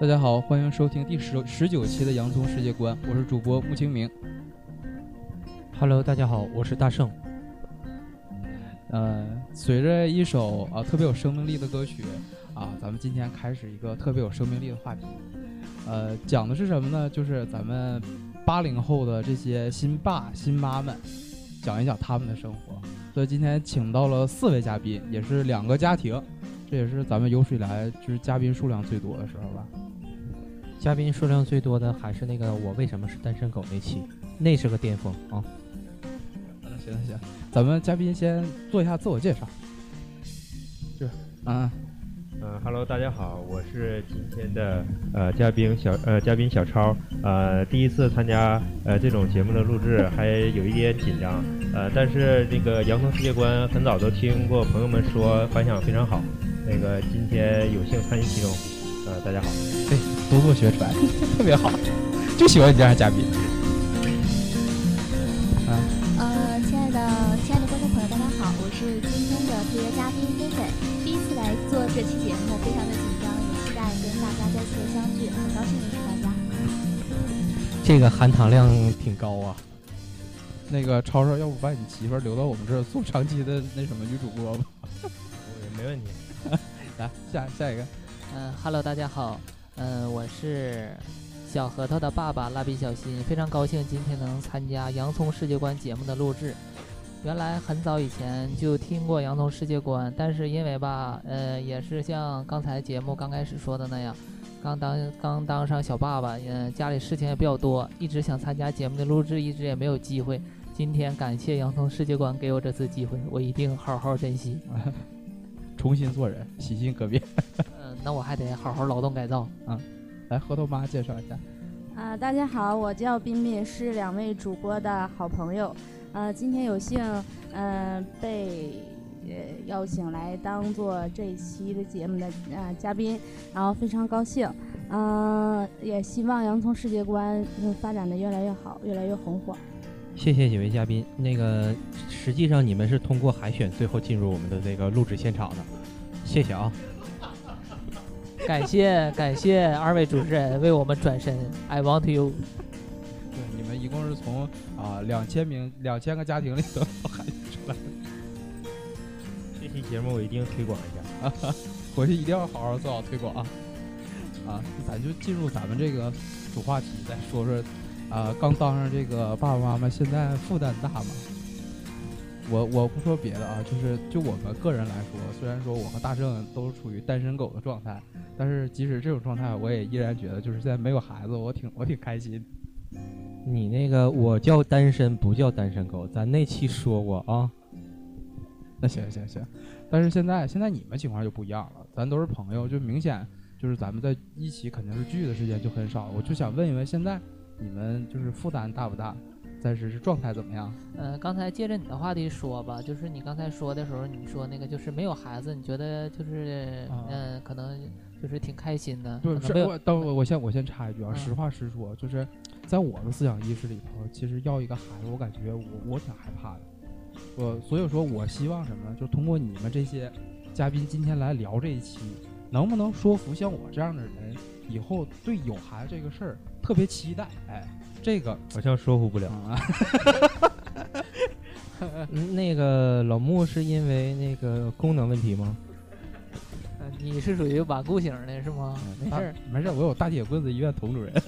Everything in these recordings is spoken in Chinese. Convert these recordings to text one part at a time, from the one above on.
大家好，欢迎收听第十十九期的《洋葱世界观》，我是主播穆清明。Hello，大家好，我是大圣。呃，随着一首啊特别有生命力的歌曲啊，咱们今天开始一个特别有生命力的话题。呃，讲的是什么呢？就是咱们八零后的这些新爸新妈们，讲一讲他们的生活。所以今天请到了四位嘉宾，也是两个家庭，这也是咱们有史以来就是嘉宾数量最多的时候吧。嘉宾数量最多的还是那个我为什么是单身狗那期，那是个巅峰啊！嗯，行行。行，咱们嘉宾先做一下自我介绍。是，嗯，呃哈喽，大家好，我是今天的呃嘉宾小呃嘉宾小超，呃第一次参加呃这种节目的录制，还有一点紧张，呃但是这个洋葱世界观很早都听过朋友们说反响非常好，那个今天有幸参与其中，呃大家好，对，多做宣传，特别好，就喜欢你这样的嘉宾。呃，亲爱的亲爱的观众朋友，大家好，我是今天的特约嘉宾 Vincent，第一次来做这期节目，非常的紧张，也期待跟大家再次的相聚，很高兴认识大家。这个含糖量挺高啊。那个超超，要不把你媳妇儿留到我们这儿做长期的那什么女主播吧？没问题。来，下下一个，嗯哈喽，大家好，嗯，我是小核桃的爸爸蜡笔小新，非常高兴今天能参加《洋葱世界观》节目的录制。原来很早以前就听过《洋葱世界观》，但是因为吧，呃，也是像刚才节目刚开始说的那样，刚当刚当上小爸爸，嗯、家里事情也比较多，一直想参加节目的录制，一直也没有机会。今天感谢《洋葱世界观》给我这次机会，我一定好好珍惜。重新做人，洗心革面。嗯，那我还得好好劳动改造啊。来，核桃妈介绍一下。啊、大家好，我叫彬彬，是两位主播的好朋友。呃，今天有幸，嗯、被呃邀请来当做这一期的节目的呃嘉宾，然后非常高兴。嗯、也希望洋葱世界观嗯发展的越来越好，越来越红火。谢谢几位嘉宾。那个，实际上你们是通过海选最后进入我们的这个录制现场的，谢谢啊。感谢感谢二位主持人为我们转身，I want you。对，你们一共是从啊两千名两千个家庭里头喊出来的，这期节目我一定推广一下。回去一定要好好做好推广啊！啊，咱就进入咱们这个主话题，再说说啊，刚当上这个爸爸妈妈，现在负担大吗？我我不说别的啊，就是就我们个人来说，虽然说我和大圣都处于单身狗的状态，但是即使这种状态，我也依然觉得就是现在没有孩子，我挺我挺开心。你那个我叫单身，不叫单身狗，咱那期说过啊。那行行行，但是现在现在你们情况就不一样了，咱都是朋友，就明显就是咱们在一起肯定是聚的时间就很少。我就想问一问，现在你们就是负担大不大？暂时是状态怎么样？呃，刚才接着你的话题说吧，就是你刚才说的时候，你说那个就是没有孩子，你觉得就是啊嗯、呃可能就是挺开心的，不是我，等我我先我先插一句啊，嗯实话实说，就是在我的思想意识里头，其实要一个孩子，我感觉我我挺害怕的。我所以说我希望什么呢？就通过你们这些嘉宾今天来聊这一期，能不能说服像我这样的人，以后对有孩子这个事儿特别期待？哎，这个好像说服不了。那个老穆是因为那个功能问题吗？呃你是属于顽固型的是吗？没事儿。没事儿，我有大铁棍子医院佟主任。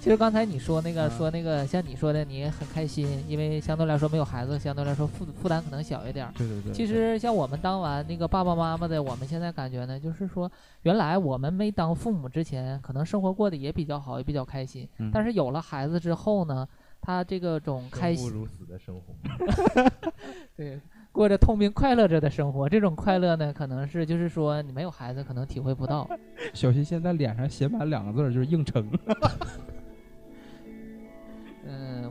其实刚才你说那个啊说那个像你说的，你很开心，因为相对来说没有孩子，相对来说负负担可能小一点儿。对对对，其实像我们当完那个爸爸妈妈的，我们现在感觉呢，就是说，原来我们没当父母之前，可能生活过得也比较好，也比较开心。嗯但是有了孩子之后呢，他这个种开心，不如死的生活。对，过着痛并快乐着的生活，这种快乐呢，可能是就是说你没有孩子可能体会不到。小新现在脸上写满两个字儿，就是硬撑。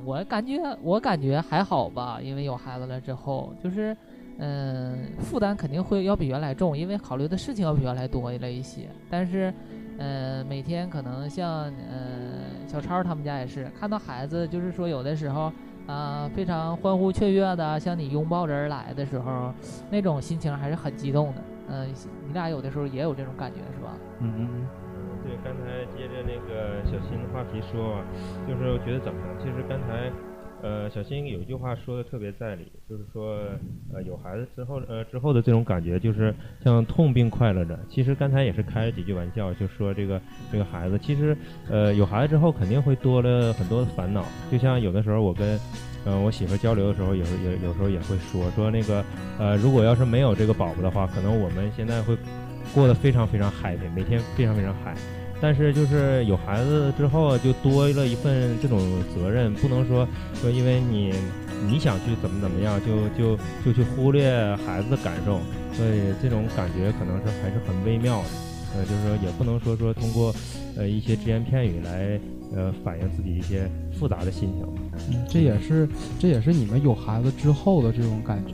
我感觉我感觉还好吧，因为有孩子了之后，就是嗯，负担肯定会要比原来重，因为考虑的事情要比原来多了一些。但是，嗯，每天可能像嗯小超他们家也是，看到孩子，就是说有的时候啊、非常欢呼雀跃的向你拥抱着而来的时候，那种心情还是很激动的。嗯、你俩有的时候也有这种感觉是吧？嗯嗯嗯，对，刚才接着那个小新的话题说，就是我觉得怎么呢？其实刚才，呃，小新有一句话说的特别在理，就是说，呃，有孩子之后，呃，之后的这种感觉就是像痛并快乐着。其实刚才也是开了几句玩笑，就说这个这个孩子，其实，呃，有孩子之后肯定会多了很多的烦恼。就像有的时候我跟，呃，我媳妇交流的时候，有时有有时候也会说说那个，呃，如果要是没有这个宝宝的话，可能我们现在会。过得非常非常 happy，每天非常非常嗨，但是就是有孩子之后就多了一份这种责任，不能说说因为你你想去怎么怎么样，就就就去忽略孩子的感受，所以这种感觉可能是还是很微妙的，呃，就是说也不能说说通过呃一些只言片语来呃反映自己一些复杂的心情，嗯，这也是这也是你们有孩子之后的这种感觉。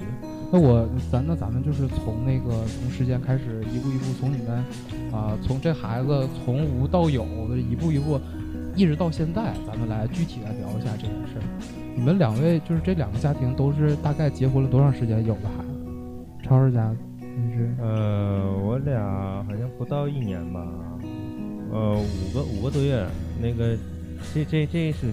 那我咱那咱们就是从那个从时间开始一步一步从你们啊从这孩子从无到有的一步一步一直到现在，咱们来具体来聊一下这件事儿。你们两位就是这两个家庭都是大概结婚了多长时间有的孩子？超儿家你是？呃，我俩好像不到一年吧，呃，五个五个多月。那个这这这是。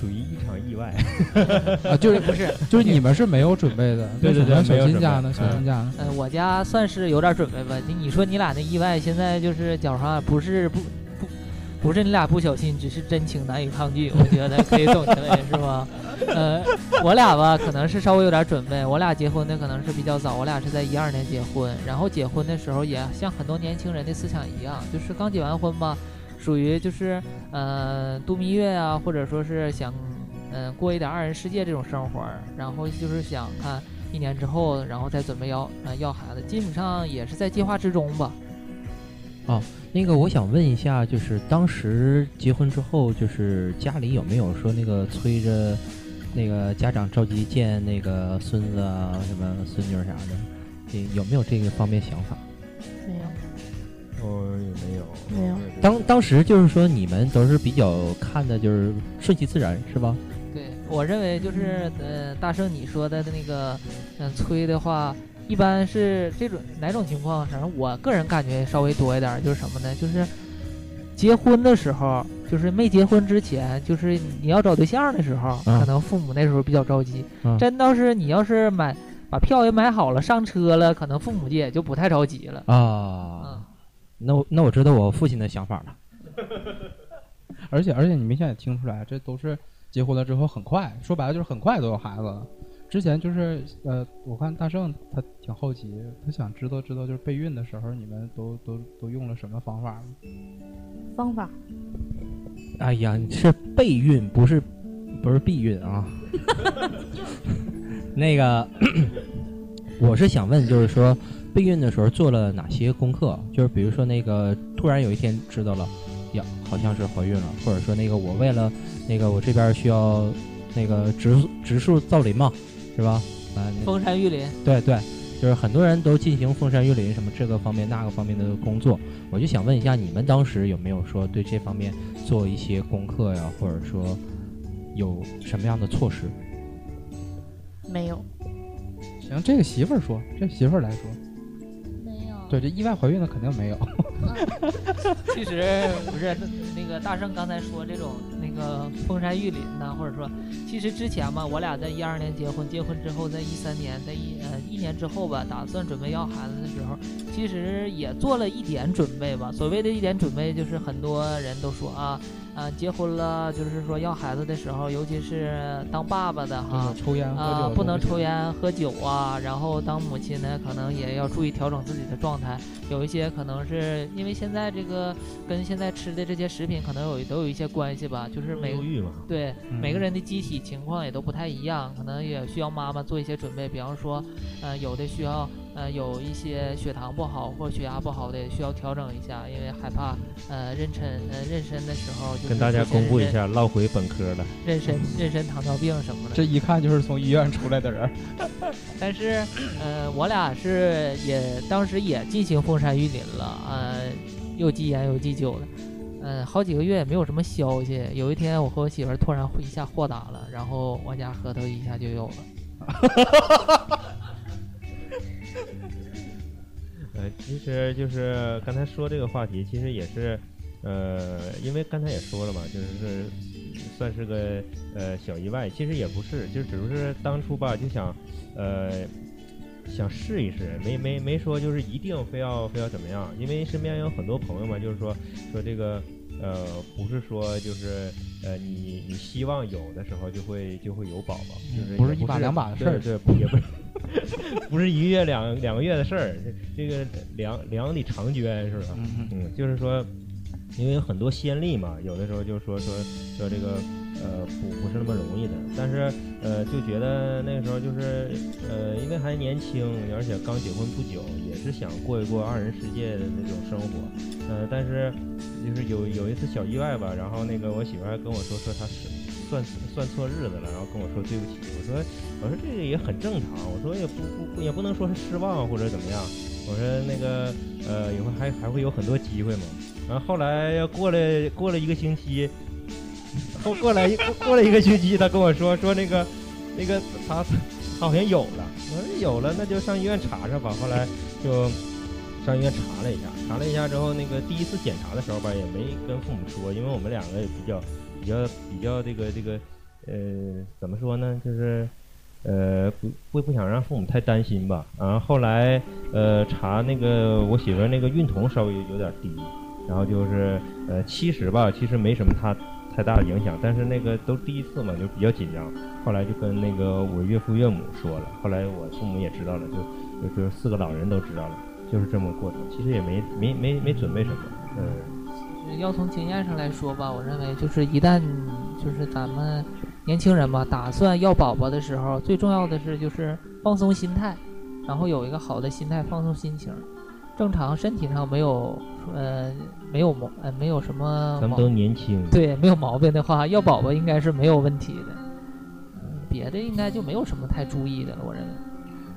属于一场意外 啊，就是不是，就是你们是没有准备的。对对对，小金家呢？小金家呢？嗯，我家算是有点准备吧。你你说你俩那意外，现在就是脚上，不是不不不是你俩不小心，只是真情难以抗拒。我觉得可以总结为是吧？呃，我俩吧，可能是稍微有点准备。我俩结婚的可能是比较早，我俩是在一二年结婚，然后结婚的时候也像很多年轻人的思想一样，就是刚结完婚吧。属于就是，呃，度蜜月啊，或者说是想，嗯，过一点二人世界这种生活，然后就是想看一年之后，然后再准备要，呃，要孩子，基本上也是在计划之中吧。哦，那个我想问一下，就是当时结婚之后，就是家里有没有说那个催着，那个家长着急见那个孙子啊，什么孙女啥的，有没有这个方面想法？没有。哦，也没有，没有。当当时就是说，你们都是比较看的，就是顺其自然，是吧？对，我认为就是，呃，大圣你说的那个，嗯，催的话，一般是这种哪种情况？反正我个人感觉稍微多一点，就是什么呢？就是结婚的时候，就是没结婚之前，就是你要找对象的时候，可能父母那时候比较着急。真倒是你要是买把票也买好了，上车了，可能父母也就不太着急了啊。那我那我知道我父亲的想法了，而且而且你明显也听出来，这都是结婚了之后很快，说白了就是很快都有孩子了。之前就是呃，我看大圣他挺好奇，他想知道知道就是备孕的时候你们都都都用了什么方法方法？哎呀，是备孕不是不是避孕啊？那个 我是想问，就是说。备孕的时候做了哪些功课？就是比如说那个突然有一天知道了，呀，好像是怀孕了，或者说那个我为了那个我这边需要那个植植树造林嘛，是吧？啊，封山育林。对对，就是很多人都进行封山育林什么这个方面那个方面的工作。我就想问一下，你们当时有没有说对这方面做一些功课呀，或者说有什么样的措施？没有。行，这个媳妇儿说，这媳妇儿来说。对，这意外怀孕的肯定没有。其实不是，那个大圣刚才说这种那个封山育林呢，或者说，其实之前嘛，我俩在一二年结婚，结婚之后，在一三年，在一呃一年之后吧，打算准备要孩子的时候，其实也做了一点准备吧。所谓的一点准备，就是很多人都说啊。啊，结婚了，就是说要孩子的时候，尤其是当爸爸的哈，抽烟啊，不能抽烟喝酒啊。然后当母亲呢，可能也要注意调整自己的状态。有一些可能是因为现在这个跟现在吃的这些食品可能有都有一些关系吧，就是每对每个人的机体情况也都不太一样，可能也需要妈妈做一些准备。比方说，呃，有的需要。呃，有一些血糖不好或血压不好的，需要调整一下，因为害怕呃妊娠呃妊娠的时候就跟大家公布一下，落回本科了。妊娠妊娠糖尿病什么的，这一看就是从医院出来的人。但是呃，我俩是也当时也进行封山育林了，呃，又忌烟又忌酒的，嗯，好几个月也没有什么消息。有一天，我和我媳妇突然一下豁达了，然后我家核桃一下就有了。呃，其实就是刚才说这个话题，其实也是，呃，因为刚才也说了嘛，就是是算是个呃小意外，其实也不是，就只是当初吧就想呃想试一试，没没没说就是一定非要非要怎么样，因为身边有很多朋友嘛，就是说说这个呃不是说就是呃你你希望有的时候就会就会有宝宝，就是不是也一把两把的事儿对对，不也不是 不是一个月两两个月的事儿，这这个两两里长捐是吧？嗯嗯，就是说，因为有很多先例嘛，有的时候就说说说这个呃不不是那么容易的，但是呃就觉得那个时候就是呃因为还年轻，而且刚结婚不久，也是想过一过二人世界的那种生活，呃但是就是有有一次小意外吧，然后那个我媳妇儿还跟我说说她是算算错日子了，然后跟我说对不起，我说我说这个也很正常，我说也不不也不能说是失望或者怎么样，我说那个呃以后还还会有很多机会嘛。然后后来要过了过了一个星期，后过来过了一个星期，他跟我说说那个那个他他好像有了，我说有了那就上医院查查吧。后来就上医院查了一下，查了一下之后，那个第一次检查的时候吧，也没跟父母说，因为我们两个也比较比较比较这个这个呃怎么说呢，就是。呃，不不不想让父母太担心吧。然后后来，呃，查那个我媳妇那个孕酮稍微有点低，然后就是呃其实吧，其实没什么太太大的影响，但是那个都第一次嘛，就比较紧张。后来就跟那个我岳父岳母说了，后来我父母也知道了，就就就四个老人都知道了，就是这么过程。其实也没没没没准备什么，嗯。要从经验上来说吧，我认为就是一旦就是咱们年轻人吧，打算要宝宝的时候，最重要的是就是放松心态，然后有一个好的心态，放松心情。正常身体上没有呃没有毛呃没有什么咱们都年轻，对没有毛病的话，要宝宝应该是没有问题的。嗯，别的应该就没有什么太注意的了，我认为。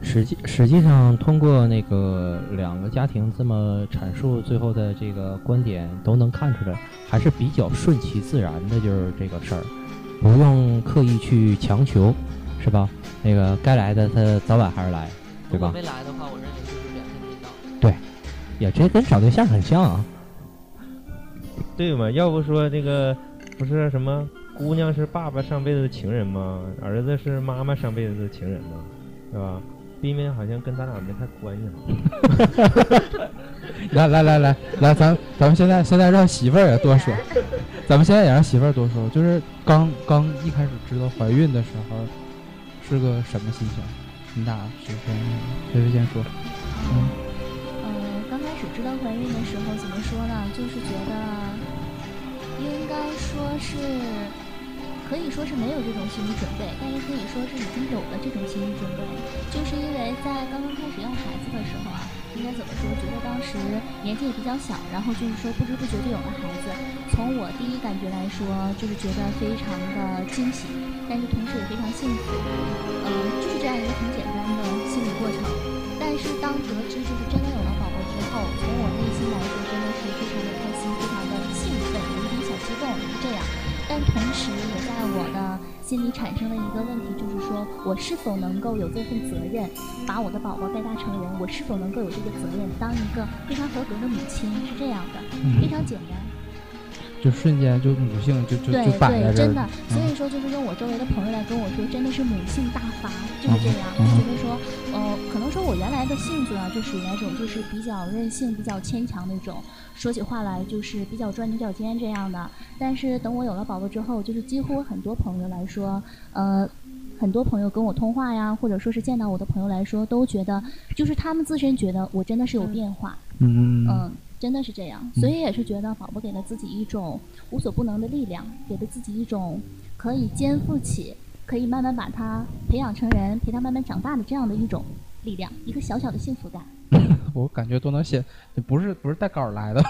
实际实际上，通过那个两个家庭这么阐述最后的这个观点，都能看出来，还是比较顺其自然的，就是这个事儿，不用刻意去强求，是吧？那个该来的他早晚还是来，对吧？没来的话，我认为就是缘分没到。也这跟找对象很像啊。对嘛？要不说这个不是什么姑娘是爸爸上辈子的情人吗？儿子是妈妈上辈子的情人吗？是吧？冰冰好像跟咱俩没太关系 了。来来来来来，咱咱们现在现在让媳妇儿也多说，咱们现在也让媳妇儿多说。就是刚刚一开始知道怀孕的时候是个什么心情？你俩谁先谁谁先说？嗯，呃，刚开始知道怀孕的时候，怎么说呢？就是觉得应该说是可以说是没有这种心理准备，但也可以说是已经有了这种心理准备，就是因为在刚刚开始要孩子的时候啊，应该怎么说？觉得当时年纪也比较小，然后就是说不知不觉就有了孩子。从我第一感觉来说，就是觉得非常的惊喜，但是同时也非常幸福。嗯、就是这样一个很简单的心理过程。但是当得知就是真的有了宝宝之后，从我内心来说，真的同时也在我的心里产生了一个问题，就是说我是否能够有这份责任，把我的宝宝带大成人？我是否能够有这个责任，当一个非常合格的母亲？是这样的，非常简单。就瞬间就母性就就就摆在对，这儿真的了。，所嗯以说就是用我周围的朋友来跟我说，真的是母性大发，就是这样。嗯就觉得说，呃，可能说我原来的性子啊，就属于那种就是比较任性、比较牵强那种，说起话来就是比较钻牛角尖这样的。但是等我有了宝宝之后，就是几乎很多朋友来说，呃。很多朋友跟我通话呀，或者说是见到我的朋友来说，都觉得就是他们自身觉得我真的是有变化，嗯嗯嗯，真的是这样，所以也是觉得宝宝给了自己一种无所不能的力量，给了自己一种可以肩负起，可以慢慢把他培养成人，陪他慢慢长大的这样的一种力量，一个小小的幸福感，我感觉都能写，不是不是带稿儿来的。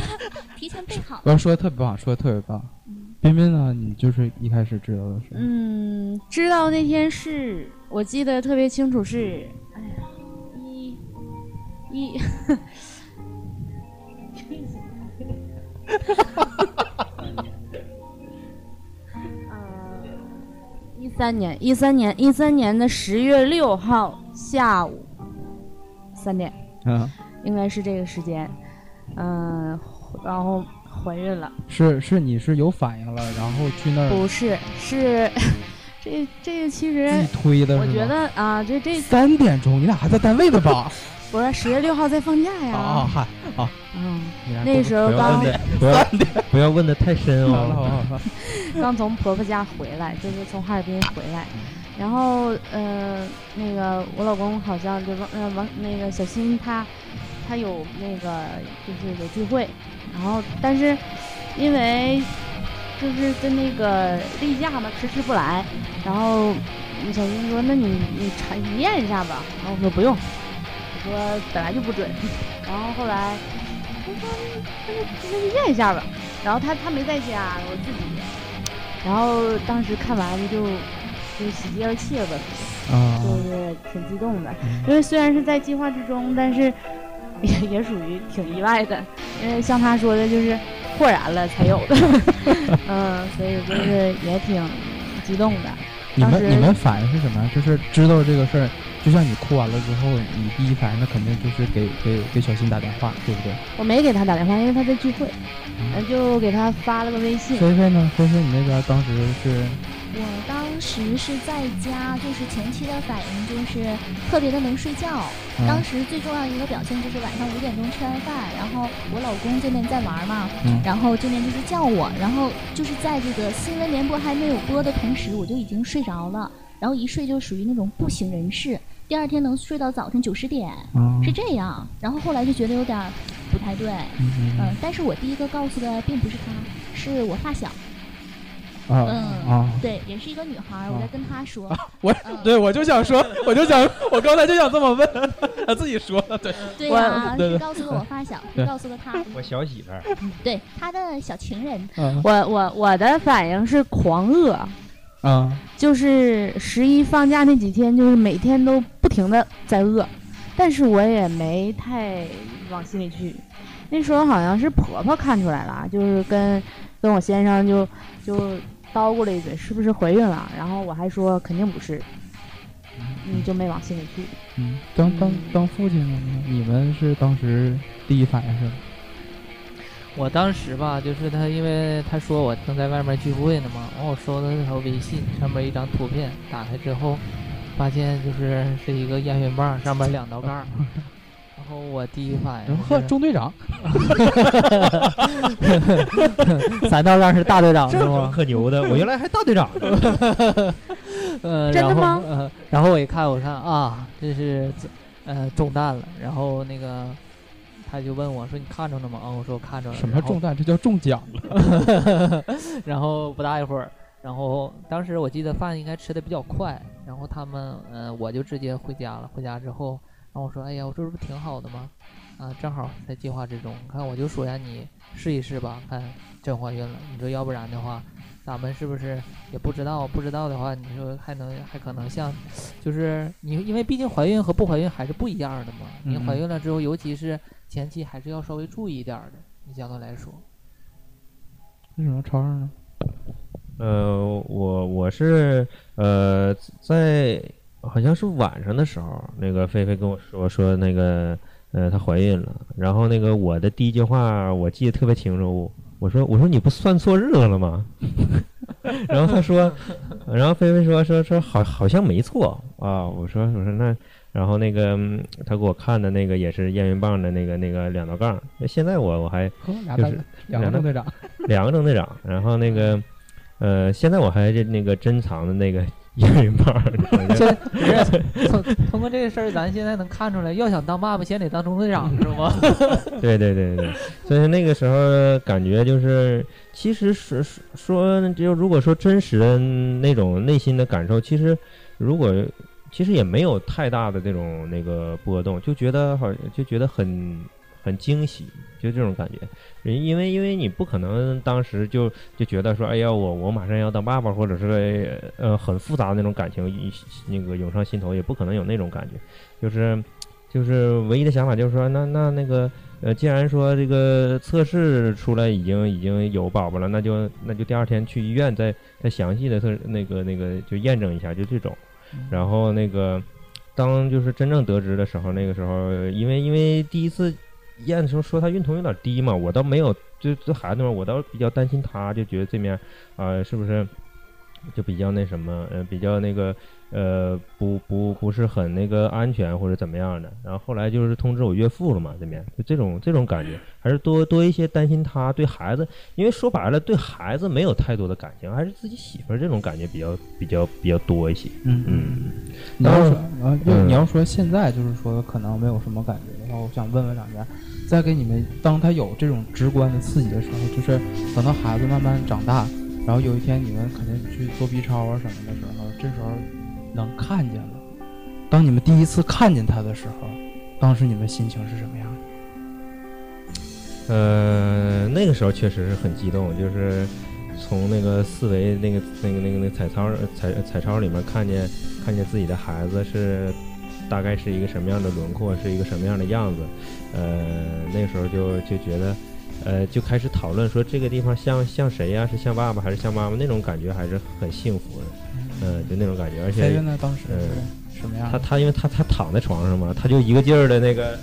提前备好。我说的特别棒，说的特别棒。彬彬呢，你就是一开始知道的是，嗯，知道那天是我记得特别清楚是，哎呀，一一，呃，一三年，一三年，一三年的十月六号下午三点，嗯应该是这个时间。嗯、然后怀孕了。是是，你是有反应了，然后去那儿不是，是这这个其实自己推的是吗？我觉得啊，这这三点钟，你俩还在单位呢吧？不是十月六号在放假呀。啊嗨啊，嗯，那时候刚 不要不要问的太深好了好好了，刚从婆婆家回来，就是从哈尔滨回来，然后呃，那个我老公好像就王呃王那个小新他他有那个就是有聚会，然后但是因为就是跟那个例假嘛迟迟不来，然后小新说那你你查你验一下吧，然后我说不用，我说本来就不准，然后后来他说那就那就验一下吧，然后他他没在家，我自己。然后当时看完就就喜极而泣了吧，啊就是挺激动的。因为虽然是在计划之中，但是 也也属于挺意外的。因为像他说的，就是豁然了才有的，嗯，所以就是也挺激动的。你们你们反应是什么？就是知道这个事儿，就像你哭完了之后，你第一反应那肯定就是给给给小新打电话，对不对？我没给他打电话，因为他在聚会，嗯就给他发了个微信。菲菲呢？菲菲，你那边当时是我当时是在家，就是前期的反应就是特别的能睡觉。当嗯时最重要的一个表现就是晚上五点钟吃完饭，然后我老公这边在玩嘛，嗯然后这边就是叫我，然后就是在这个新闻联播还没有播的同时，我就已经睡着了，然后一睡就属于那种不省人事，第二天能睡到早晨九十点，啊是这样。然后后来就觉得有点不太对，嗯，但是我第一个告诉的并不是他，是我发小，啊嗯啊！对，也是一个女孩儿，我在跟她说，我嗯。对我就想说，我就想，我刚才就想这么问，她自己说的，对，对呀、告诉了我发小，是告诉了她，我小媳妇儿，对她的小情人，嗯。我我我的反应是狂饿，啊。就是十一放假那几天，就是每天都不停的在饿，但是我也没太往心里去。那时候好像是婆婆看出来了，就是跟跟我先生就就叨咕了一嘴，是不是怀孕了？然后我还说肯定不是，嗯，就没往心里去。嗯，当当当父亲了呢？你们是当时第一反应是？我当时吧，就是他，因为他说我正在外面聚会呢嘛，完我收到那条微信，上面一张图片，打开之后，发现就是是一个验孕棒，上面两道杠 后我第一反应 呵，是中队长，三道杠是大队长 是吗？可牛的，我原来还大队长呢。呃，然后真的吗呃，然后我一看，我看啊，这是呃中弹了，然后那个他就问我说你看着了吗？啊，我说我看着了。什么中弹？这叫中奖了。然后不大一会儿，然后当时我记得饭应该吃的比较快，然后他们嗯、呃我就直接回家了。回家之后，然后我说哎呀，我这不挺好的吗？啊，正好在计划之中。看我就说呀，你试一试吧，看真怀孕了。你说要不然的话，咱们是不是也不知道？不知道的话，你说还能还可能像，就是你因为毕竟怀孕和不怀孕还是不一样的嘛。你怀孕了之后，尤其是前期还是要稍微注意一点的。你相对来说。为什么超二呢？呃，我我是呃在好像是晚上的时候，那个菲菲跟我说说那个呃她怀孕了，然后那个我的第一句话我记得特别清楚，我说我说你不算错日子了吗？然后她说，然后菲菲说说说好好像没错啊，我说我说那。然后那个嗯她给我看的那个也是验孕棒的那个那个两道杠，那现在我我还就是两个正队长。两个中队长，然后那个，呃，现在我还是那个珍藏的那个验孕棒儿，这不是 通通过这个事儿，咱现在能看出来，要想当爸爸，先得当中队长，是吗？对对对对，所以那个时候感觉就是，其实是说说就如果说真实的那种内心的感受，其实如果其实也没有太大的这种那个波动，就觉得好就觉得很很惊喜，就这种感觉。因为因为你不可能当时就就觉得说，哎呀，我我马上要当爸爸，或者是呃很复杂的那种感情那个涌上心头，也不可能有那种感觉。就是就是唯一的想法就是说，那那那个呃，既然说这个测试出来已经已经有宝宝了，那就那就第二天去医院再再详细的测那个那个就验证一下，就这种。然后那个当就是真正得知的时候，那个时候因为因为第一次验的时候说他孕酮有点低嘛，我倒没有，就这孩子嘛，我倒比较担心他，就觉得这面啊、是不是就比较那什么，呃，比较那个呃不不不是很那个安全或者怎么样的。然后后来就是通知我岳父了嘛，这面就这种这种感觉，还是多多一些担心他对孩子，因为说白了对孩子没有太多的感情，还是自己媳妇儿这种感觉比较比较比较多一些。嗯嗯。你要说啊，就嗯你要说现在就是说可能没有什么感觉的话，我想问问两家，再给你们当他有这种直观的刺激的时候，就是等到孩子慢慢长大，然后有一天你们肯定去做 B 超啊什么的时候，这时候能看见了。当你们第一次看见他的时候，当时你们心情是什么样的？呃，那个时候确实是很激动，就是从那个四维那个那个那个那个彩超彩彩超里面看见看见自己的孩子是大概是一个什么样的轮廓，是一个什么样的样子，呃，那时候就就觉得。呃，就开始讨论说这个地方像像谁呀、是像爸爸还是像妈妈？那种感觉还是很幸福的，嗯、就那种感觉。而且飞飞呢，当时嗯是什么样？他他因为他他躺在床上嘛，他就一个劲儿的那个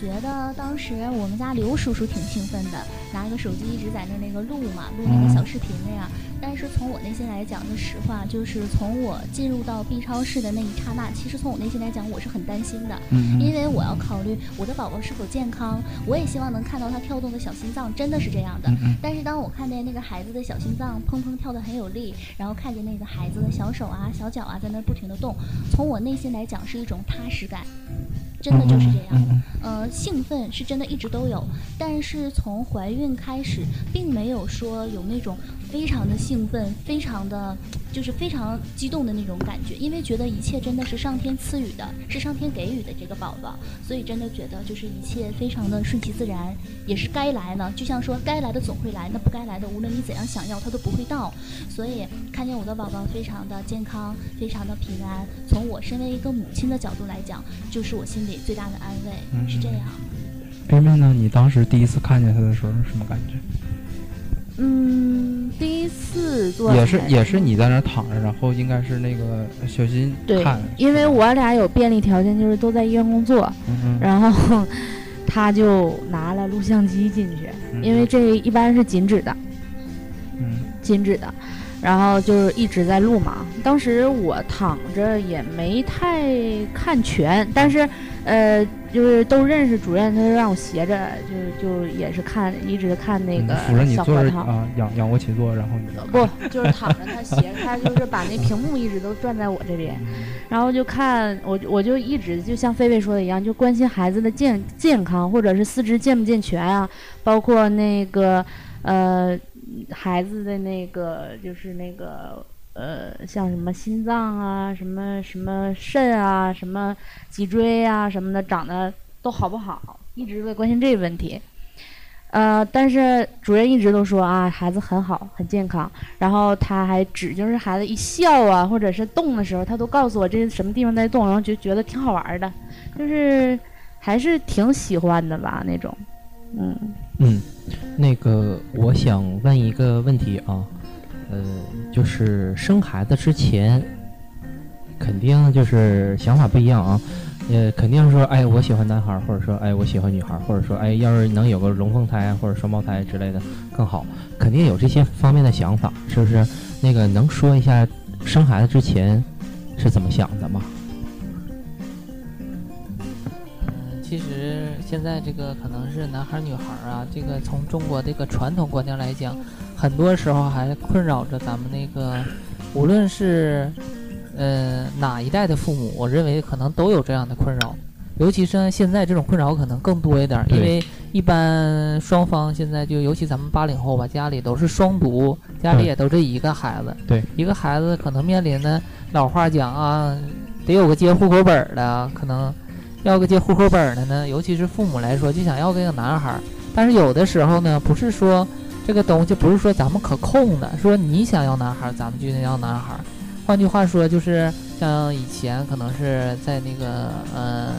觉得当时我们家刘叔叔挺兴奋的，拿个手机一直在那那个录嘛，录那个小视频那样。但是从我内心来讲，说实话，就是从我进入到 B 超室的那一刹那，其实从我内心来讲，我是很担心的，嗯因为我要考虑我的宝宝是否健康，我也希望能看到他跳动的小心脏，真的是这样的。但是当我看见那个孩子的小心脏砰砰跳得很有力，然后看见那个孩子的小手啊、小脚啊在那儿不停地动，从我内心来讲是一种踏实感，真的就是这样。嗯嗯呃，兴奋是真的一直都有，但是从怀孕开始，并没有说有那种非常的兴奋、非常的就是非常激动的那种感觉，因为觉得一切真的是上天赐予的，是上天给予的这个宝宝，所以真的觉得就是一切非常的顺其自然，也是该来呢。就像说该来的总会来，那不该来的无论你怎样想要，它都不会到。所以看见我的宝宝非常的健康，非常的平安，从我身为一个母亲的角度来讲，就是我心里最大的安慰，是这样。冰冰呢？你当时第一次看见他的时候是什么感觉？嗯，第一次做也是也是你在那儿躺着，然后应该是那个小新对看，，因为我俩有便利条件，就是都在医院工作，然后他就拿了录像机进去，嗯因为这一般是禁止的，嗯。禁止的，然后就是一直在录嘛。当时我躺着也没太看全，但是呃，就是都认识主任，他就让我斜着，就是就也是看，一直看那个小核桃。着啊，仰仰卧起坐，然后你就不，就是躺着，他斜着，他就是把那屏幕一直都转在我这边，然后就看我，我就一直就像菲菲说的一样，就关心孩子的健健康，或者是四肢健不健全啊，包括那个呃孩子的那个就是那个呃像什么心脏啊，什么什么肾啊，什么脊椎啊什么的长得都好不好，一直在关心这个问题。呃，但是主任一直都说啊，孩子很好，很健康。然后他还指，就是孩子一笑啊，或者是动的时候，他都告诉我这是什么地方在动，然后就觉得挺好玩的，就是还是挺喜欢的吧那种。嗯，嗯，那个我想问一个问题啊，呃，就是生孩子之前，肯定就是想法不一样啊，呃，肯定说，哎，我喜欢男孩，或者说，哎，我喜欢女孩，或者说，哎，要是能有个龙凤胎或者双胞胎之类的更好，肯定有这些方面的想法，是不是？那个能说一下生孩子之前是怎么想的吗？嗯，其实现在这个可能是男孩女孩啊，这个从中国这个传统观念来讲，很多时候还困扰着咱们那个，无论是呃哪一代的父母，我认为可能都有这样的困扰。尤其是现在这种困扰可能更多一点儿，因为一般双方现在就尤其咱们八零后吧，家里都是双独，家里也都这一个孩子，对，一个孩子可能面临的老话讲啊，得有个接户口本的，可能要个接户口本的呢，尤其是父母来说，就想要个男孩儿。但是有的时候呢，不是说这个东西不是说咱们可控的，说你想要男孩，咱们就得要男孩。换句话说，就是像以前可能是在那个呃，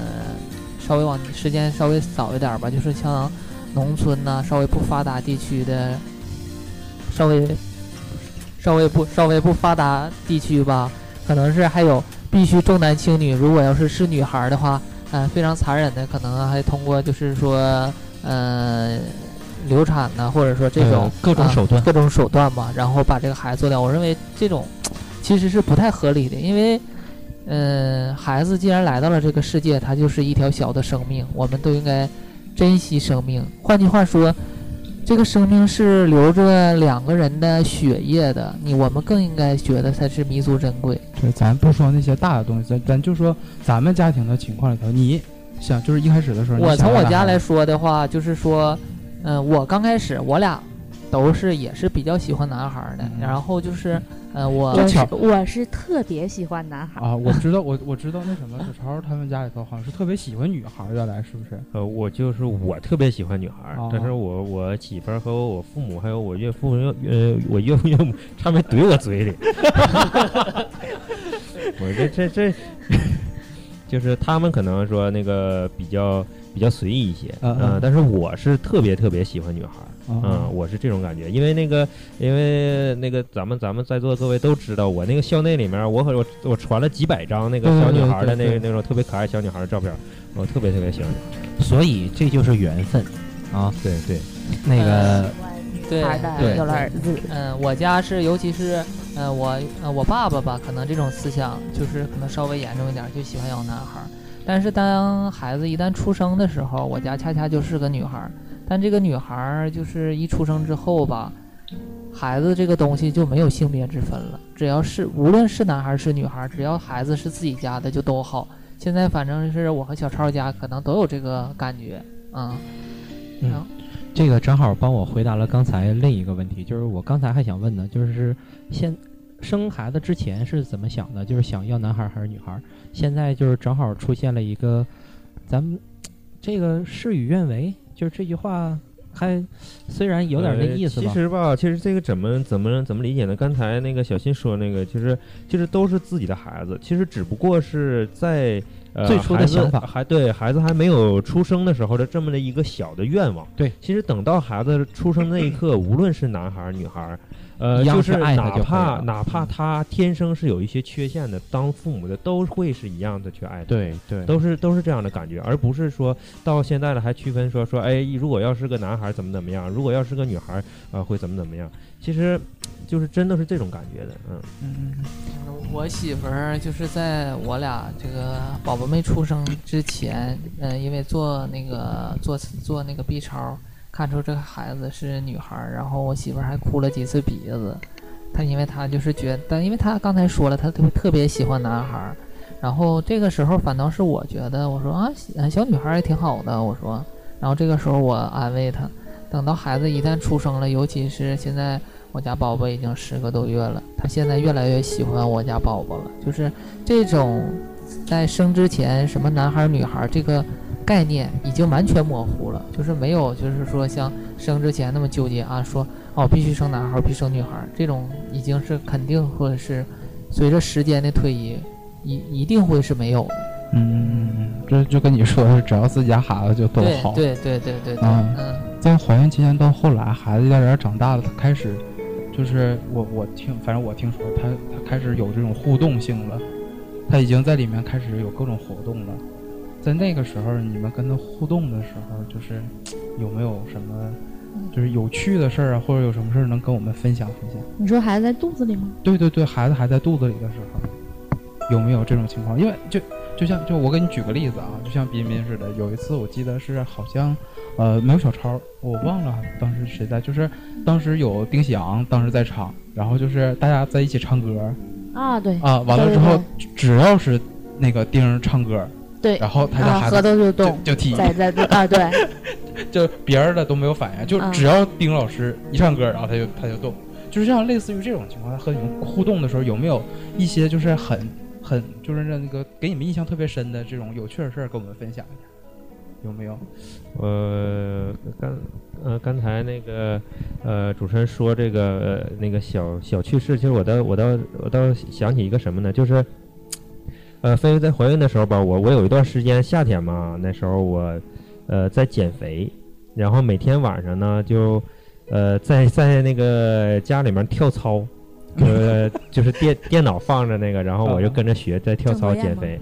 稍微往时间稍微早一点吧，就是像农村呐、稍微不发达地区的，稍微稍微不稍微不发达地区吧，可能是还有必须重男轻女。如果要是是女孩的话，嗯、非常残忍的，可能还通过就是说，呃，流产呢，或者说这种、呃各种啊手段各种手段吧，然后把这个孩子做掉。我认为这种 其实是不太合理的，因为，嗯，孩子既然来到了这个世界，他就是一条小的生命，我们都应该珍惜生命。换句话说，这个生命是流着两个人的血液的，你我们更应该觉得它是弥足珍贵。对，咱不说那些大的东西，咱咱就说咱们家庭的情况里头，你想就是一开始的时候，我从我家来说的话，就是说，嗯、我刚开始我俩都是也是比较喜欢男孩儿的，嗯。然后就是，呃，我我是我是特别喜欢男孩儿，啊，我 知道，我我知道那什么，小超他们家里头好像是特别喜欢女孩儿，原来是不是？呃，我就是我特别喜欢女孩儿，哦但是我我媳妇儿和我父母还有我岳父岳呃我岳父岳母 差没怼我嘴里，我这这这，就是他们可能说那个比较比较随意一些，嗯但是我是特别特别喜欢女孩儿。啊嗯，我是这种感觉，因为那个，因为那个，咱们咱们在座的各位都知道，我那个校内里面，我可我我传了几百张那个小女孩的那个那种特别可爱小女孩的照片，我特别特别喜欢。所以这就是缘分啊。对对，那个对对有了儿子，嗯，我家是，尤其是，呃，我呃我爸爸吧，可能这种思想就是可能稍微严重一点，就喜欢要男孩儿。但是当孩子一旦出生的时候，我家恰恰就是个女孩儿。但这个女孩儿就是一出生之后吧，孩子这个东西就没有性别之分了，只要是无论是男孩儿是女孩儿，只要孩子是自己家的就都好。现在反正是我和小超家可能都有这个感觉，嗯，嗯这个正好帮我回答了刚才另一个问题，就是我刚才还想问呢，就是现生孩子之前是怎么想的？就是想要男孩还是女孩？现在就是正好出现了一个，咱们这个事与愿违，就是这句话还虽然有点那意思其，实吧，其实这个怎么怎么怎么理解呢？刚才那个小新说那个，其实其实都是自己的孩子，其实只不过是在。呃，最初的想法还对孩子还没有出生的时候的这么的一个小的愿望。对，其实等到孩子出生那一刻，无论是男孩儿女孩儿，呃，就是爱他就哪怕哪怕嗯他天生是有一些缺陷的，当父母的都会是一样的去爱他。对对，都是都是这样的感觉，而不是说到现在了还区分说说，哎，如果要是个男孩儿怎么怎么样，如果要是个女孩儿啊、呃会怎么怎么样。其实就是真的是这种感觉的，嗯。嗯，我媳妇儿就是在我俩这个宝宝没出生之前，嗯、因为做那个做做那个 B 超，看出这个孩子是女孩，然后我媳妇还哭了几次鼻子。她因为她就是觉得，因为她刚才说了，她特特别喜欢男孩，然后这个时候反倒是我觉得，我说啊，小女孩也挺好的，我说，然后这个时候我安慰她，等到孩子一旦出生了，尤其是现在我家宝宝已经十个多月了，她现在越来越喜欢我家宝宝了。就是这种在生之前什么男孩女孩这个概念已经完全模糊了，就是没有就是说像生之前那么纠结啊，说哦必须生男孩儿，必须生女孩儿，这种已经是肯定或者是随着时间的推移，一一定会是没有的。嗯，这就跟你说的，只要自己家孩子就都对好。对对对对对，嗯嗯在怀孕期间到后来，孩子一点点长大了，他开始就是我我听，反正我听说他他开始有这种互动性了，他已经在里面开始有各种活动了。在那个时候，你们跟他互动的时候，就是有没有什么就是有趣的事儿啊，或者有什么事儿能跟我们分享分享？你说孩子在肚子里吗？对对对，孩子还在肚子里的时候，有没有这种情况？因为就就像就我给你举个例子啊，就像彬彬似的，有一次我记得是好像呃没有小超，我忘了当时谁在，就是当时有丁喜阳当时在场，然后就是大家在一起唱歌啊，对啊，完了之后对只要是那个丁唱歌，对，然后他家啊，核孩子就桃就动，就踢，在在啊，对，就别人的都没有反应，就嗯只要丁老师一唱歌，然后他就他就动，就是这样。类似于这种情况，他和你们互动的时候，有没有一些就是很很就是那个给你们印象特别深的这种有趣的事儿，跟我们分享一下？有没有？呃，刚呃刚才那个呃主持人说这个呃那个小小趣事，其实我倒我倒我倒想起一个什么呢？就是呃菲菲在怀孕的时候吧，我我有一段时间夏天嘛，那时候我呃在减肥，然后每天晚上呢就呃在在那个家里面跳操。呃，就是电电脑放着那个，然后我就跟着学在跳操减肥，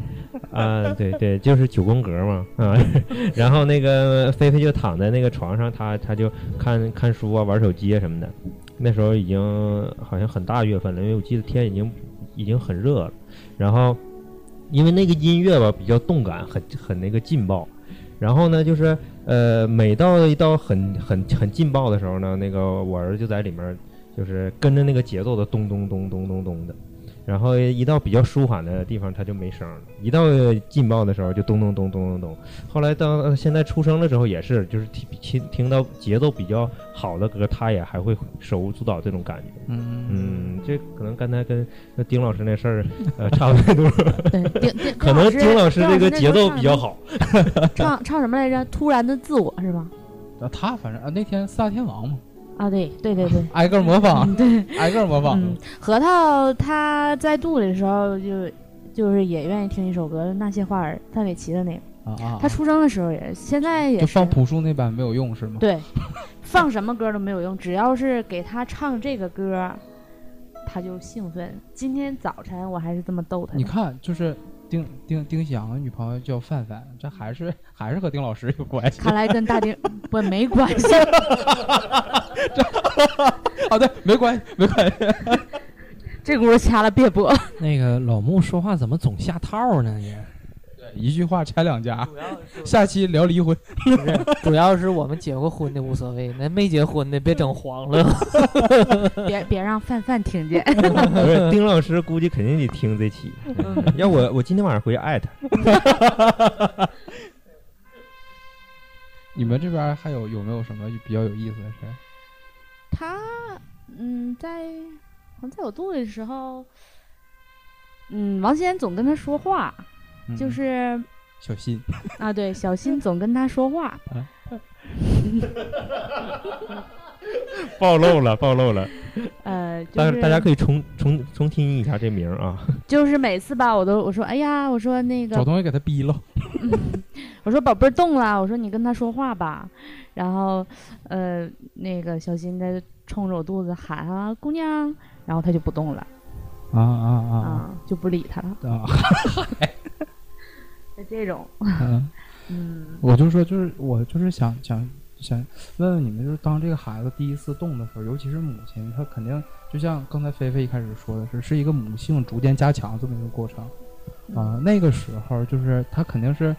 啊，对对，就是九宫格嘛，啊，然后那个菲菲就躺在那个床上，她她就看看书啊，玩手机啊什么的。那时候已经好像很大月份了，因为我记得天已经已经很热了。然后因为那个音乐吧比较动感，很很那个劲爆。然后呢，就是呃，每到一到很很很劲爆的时候呢，那个我儿子就在里面，就是跟着那个节奏的咚咚咚咚咚咚的。然后一到比较舒缓的地方，它就没声了；一到劲爆的时候，就咚咚咚咚咚咚。后来到现在出生了之后，也是，就是听听听到节奏比较好的歌，他也还会手舞足蹈这种感觉。嗯嗯，这可能刚才跟丁老师那事儿呃差不多。对，丁丁可能丁老师这个节奏比较好。唱唱什么来着？突然的自我是吧？啊，他反正啊，那天四大天王嘛。啊，对对对对，挨个模仿，对，挨个模仿。核桃他在肚里的时候就就是也愿意听一首歌，《那些花儿》，范玮琪的那个。啊啊！他出生的时候也，现在也就放朴树那版没有用是吗？对，放什么歌都没有用，只要是给他唱这个歌，他就兴奋。今天早晨我还是这么逗他。你看，就是。丁丁丁翔的女朋友叫范范，这还是还是和丁老师有关系。看来跟大丁不没关系。哦，对，没关系，没关系。这轱辘掐了别播。那个老穆说话怎么总下套呢？你？一句话拆两家，下期聊离婚。不是，主要是我们结过婚的无所谓，那没结婚的别整黄了。别别让范范听见。不是，丁老师估计肯定得听这期。要我我今天晚上回去艾特。你们这边还有有没有什么比较有意思的事？他嗯，在好像在我肚里的时候，嗯，王先总跟他说话。就是小新啊，对，小新总跟他说话，暴露了，暴露了。呃，但是大家可以重重重听一下这名啊。就是每次吧，我都我说，哎呀，我说那个找东西给他逼了。我说宝贝儿动了，我说你跟他说话吧。然后呃，那个小新在冲着我肚子喊啊，姑娘，然后他就不动了。啊啊啊！就不理他了。啊。这种，嗯，我就说，就是我就是想想想问问你们，就是当这个孩子第一次动的时候，尤其是母亲，她肯定就像刚才菲菲一开始说的是，是一个母性逐渐加强这么一个过程啊。那个时候，就是他肯定是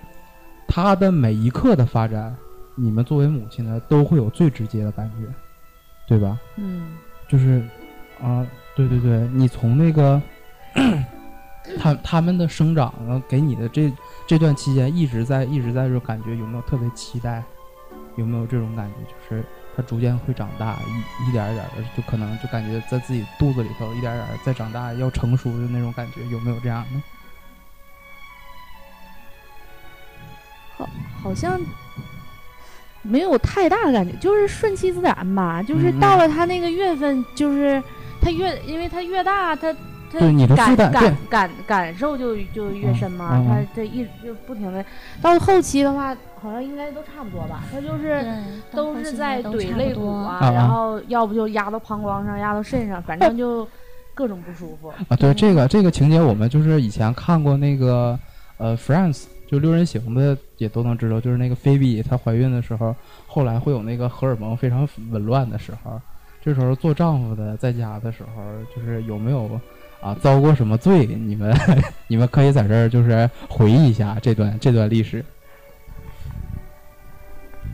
他的每一刻的发展，你们作为母亲呢都会有最直接的感觉，对吧？嗯，就是啊，对对对，你从那个 他他们的生长呢，给你的这。这段期间一直在一直在这感觉有没有特别期待？有没有这种感觉？就是他逐渐会长大，一一点一点的，就可能就感觉在自己肚子里头一点点在长大，要成熟的那种感觉，有没有这样呢？好，好像没有太大的感觉，就是顺其自然吧。就是到了他那个月份，就是他越，因为他越大，他。对你的感感感感受就就越深嘛，他这一就不停的，到后期的话，好像应该都差不多吧。他就是都是在怼肋骨啊，然后要不就压到膀胱上，压到肾上，反正就各种不舒服啊。对这个这个情节，我们就是以前看过那个呃《Friends》，就六人行的也都能知道，就是那个菲比她怀孕的时候，后来会有那个荷尔蒙非常紊乱的时候，这时候做丈夫的在家的时候，就是有没有？啊，遭过什么罪？你们 你们可以在这儿就是回忆一下这段这段历史。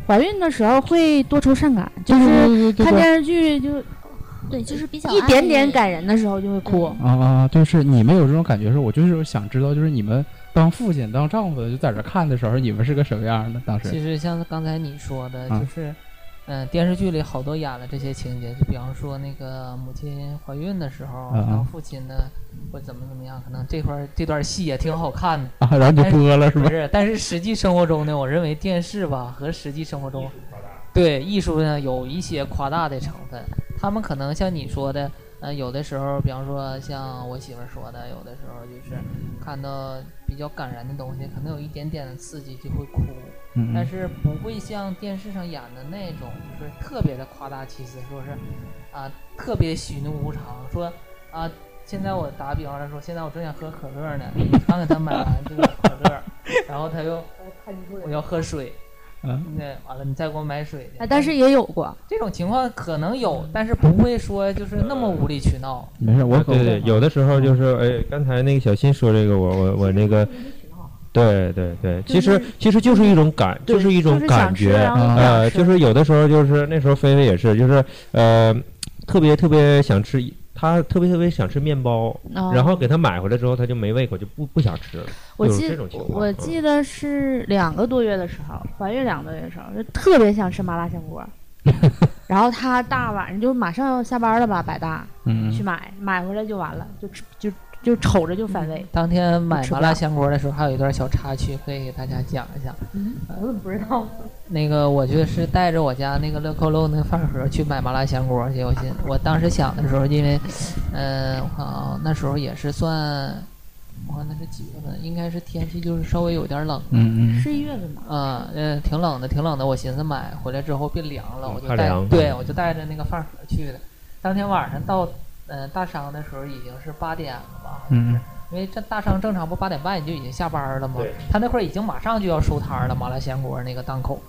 怀孕的时候会多愁善感，就是看电视剧就对，就是比较一点点感人的时候就会哭。啊啊，就是你们有这种感觉是，我就是想知道，就是你们当父亲当丈夫的就在这看的时候，你们是个什么样的？当时其实像刚才你说的，就是。嗯，电视剧里好多演了这些情节，就比方说那个母亲怀孕的时候，然后父亲呢或怎么怎么样，可能这块这段戏也挺好看的。啊，然后就播了是吧？不是，但是实际生活中呢，我认为电视吧和实际生活中，对艺术呢有一些夸大的成分。他们可能像你说的，嗯，有的时候，比方说像我媳妇说的，有的时候就是看到比较感人的东西，可能有一点点的刺激就会哭。但是不会像电视上演的那种，就是特别的夸大其词，说是啊特别喜怒无常，说啊现在我打比方来说，现在我正想喝可乐呢，刚给他买完这个可乐，然后他又我要喝水，嗯，那完了你再给我买水去。啊，但是也有过，这种情况可能有，但是不会说就是那么无理取闹。没事，我对对，有的时候就是哎，刚才那个小新说这个，我我我那个，对对对，其实其实就是一种感，对就是一种感觉，啊就是有的时候就是那时候菲菲也是，就是呃，特别特别想吃，她特别特别想吃面包，哦然后给他买回来之后，他就没胃口，就不不想吃了。我记这种情况我嗯记得是两个多月的时候，怀孕两个多月的时候，就特别想吃麻辣香锅。然后他大晚上就马上要下班了吧，百大嗯去买，买回来就完了，就吃就就瞅着就反胃。当天买麻辣香锅的时候，还有一段小插曲可以给大家讲一下。嗯，我怎么不知道？那个我就是带着我家那个乐扣肉那个饭盒去买麻辣香锅去。我寻我当时想的时候，因为，嗯、我看啊，那时候也是算，我看那是几月份？应该是天气就是稍微有点冷。嗯嗯十一月份吧。啊，嗯，挺冷的，挺冷的。我寻思买回来之后变凉了，我就带怕凉，对我就带着那个饭盒去的。当天晚上到，呃，大商的时候已经是八点了吧？好像是嗯因为这大商正常不八点半你就已经下班了吗对？他那块儿已经马上就要收摊儿了，麻辣香锅那个档口。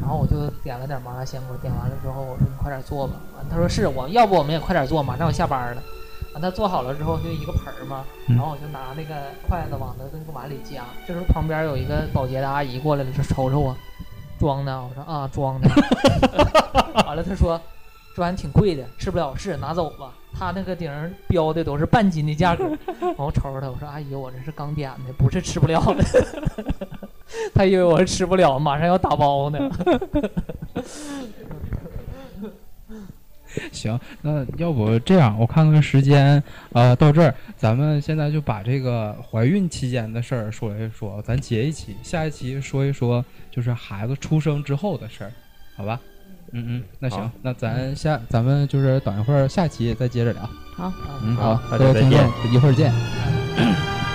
然后我就点了点麻辣香锅，点完了之后我说你快点做吧。完他说是我要不我们也快点做，马上要下班了。完他做好了之后就一个盆儿嘛，嗯然后我就拿那个筷子往他那个碗里夹。这时候旁边有一个保洁的阿姨过来了，就瞅瞅我，装的。我说啊，装的。完了他说这玩意挺贵的，吃不了是拿走吧。他那个顶上标的都是半斤的价格。然后我瞅瞅他，我说阿姨，我这是刚点的，不是吃不了的。他以为我是吃不了，马上要打包呢。行，那要不这样，我看看时间，呃，到这儿，咱们现在就把这个怀孕期间的事儿说一说，咱结一期，下一期说一说就是孩子出生之后的事儿，好吧？嗯嗯，那行，那咱下咱们就是等一会儿下期再接着聊。好。嗯，好好，大家再各位听众见，一会儿见。